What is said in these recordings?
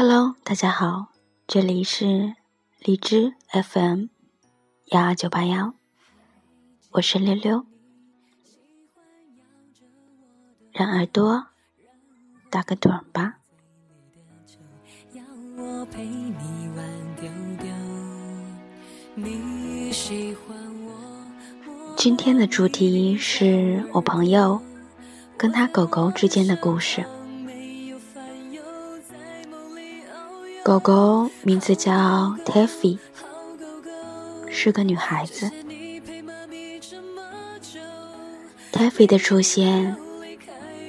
Hello，大家好，这里是荔枝 FM 幺二九八幺，我是溜溜，让耳朵打个盹吧。今天的主题是我朋友跟他狗狗之间的故事。狗狗名字叫 Taffy，是个女孩子。Taffy 的出现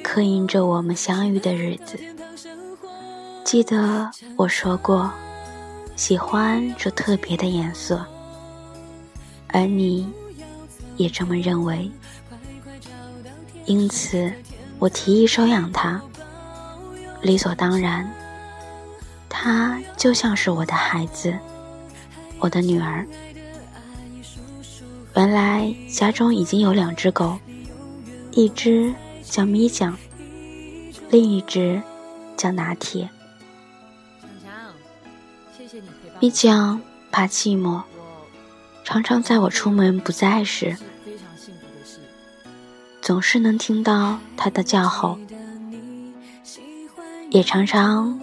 刻印着我们相遇的日子。记得我说过，喜欢这特别的颜色，而你也这么认为，因此我提议收养它，理所当然。它就像是我的孩子，我的女儿。原来家中已经有两只狗，一只叫咪酱，另一只叫拿铁。咪酱怕寂寞，常常在我出门不在时，总是能听到它的叫吼，也常常。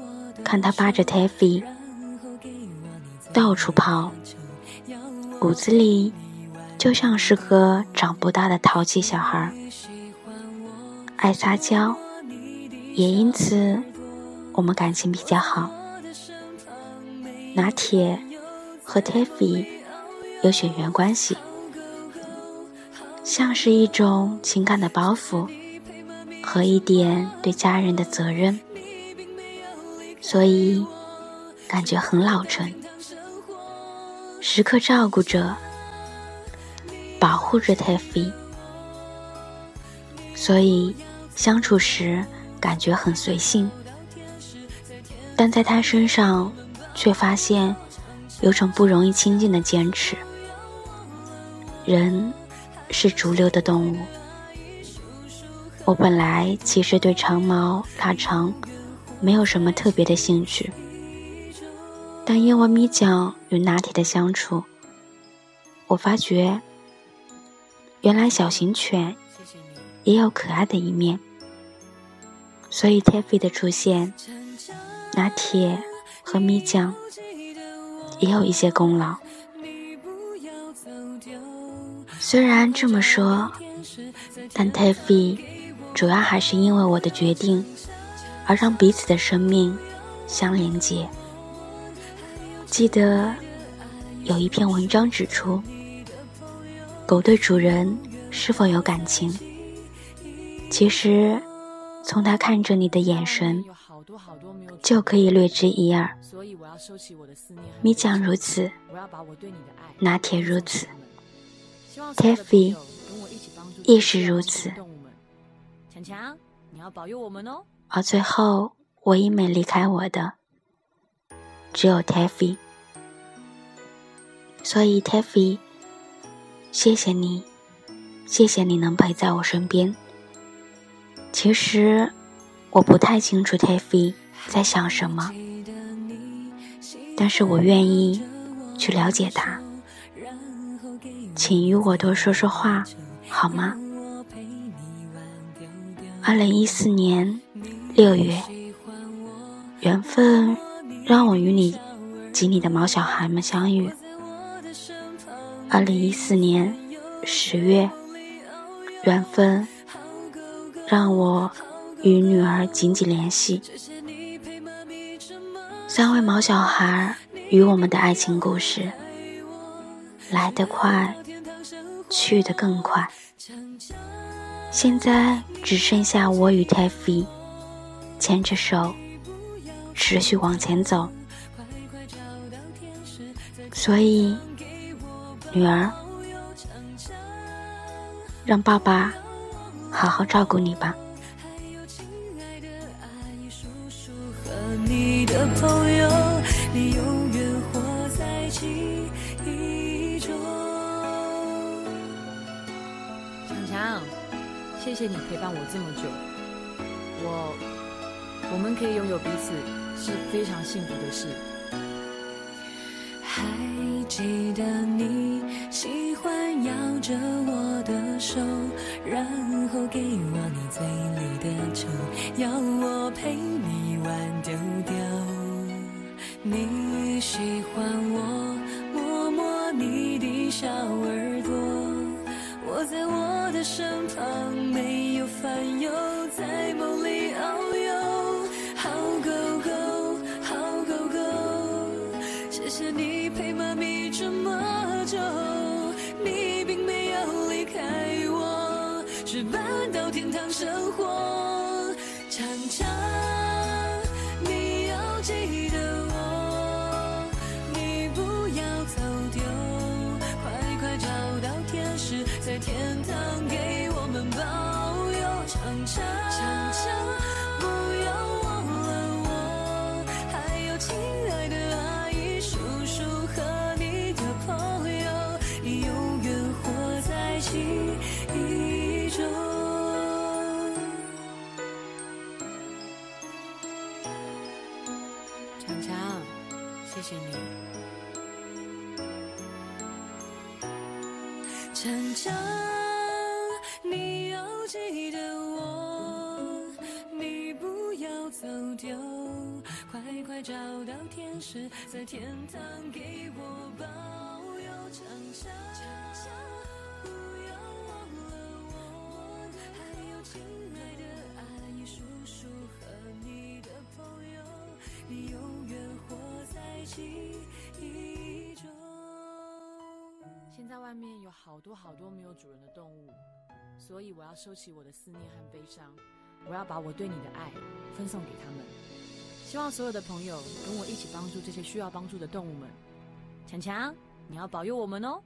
看他扒着 Taffy 到处跑，骨子里就像是个长不大的淘气小孩，爱撒娇，也因此我们感情比较好。拿铁和 Taffy 有血缘关系，像是一种情感的包袱和一点对家人的责任。所以，感觉很老成，时刻照顾着、保护着 Taffy，所以相处时感觉很随性。但在他身上，却发现有种不容易亲近的坚持。人是逐流的动物，我本来其实对长毛、腊肠。没有什么特别的兴趣，但因为咪酱与拿铁的相处，我发觉，原来小型犬也有可爱的一面。所以 Taffy 的出现，拿铁和咪酱也有一些功劳。虽然这么说，但 Taffy 主要还是因为我的决定。而让彼此的生命相连接。记得有一篇文章指出，狗对主人是否有感情，其实从它看着你的眼神就可以略知一二。米酱如此，拿铁如此，Taffy 亦是如此。强强，你要保佑我们哦。而最后，唯一没离开我的，只有 Taffy。所以，Taffy，谢谢你，谢谢你能陪在我身边。其实，我不太清楚 Taffy 在想什么，但是我愿意去了解他。请与我多说说话，好吗？二零一四年。六月，缘分让我与你及你的毛小孩们相遇。二零一四年十月，缘分让我与女儿紧紧联系。三位毛小孩与我们的爱情故事，来得快，去得更快。现在只剩下我与 Taffy。牵着手，持续往前走。所以，女儿，让爸爸好好照顾你吧。强强，谢谢你陪伴我这么久，我。我们可以拥有彼此是非常幸福的事。还记得你喜欢摇着我的手，然后给我你嘴里的酒，要我陪你玩丢丢。你喜欢我谢谢你陪妈咪这么久，你并没有离开我，是搬到天堂生活。常常强强，谢谢你。常常你要记得我，你不要走丢，快快找到天使，在天堂给我保佑。常常好多好多没有主人的动物，所以我要收起我的思念和悲伤，我要把我对你的爱分送给他们。希望所有的朋友跟我一起帮助这些需要帮助的动物们。强强，你要保佑我们哦。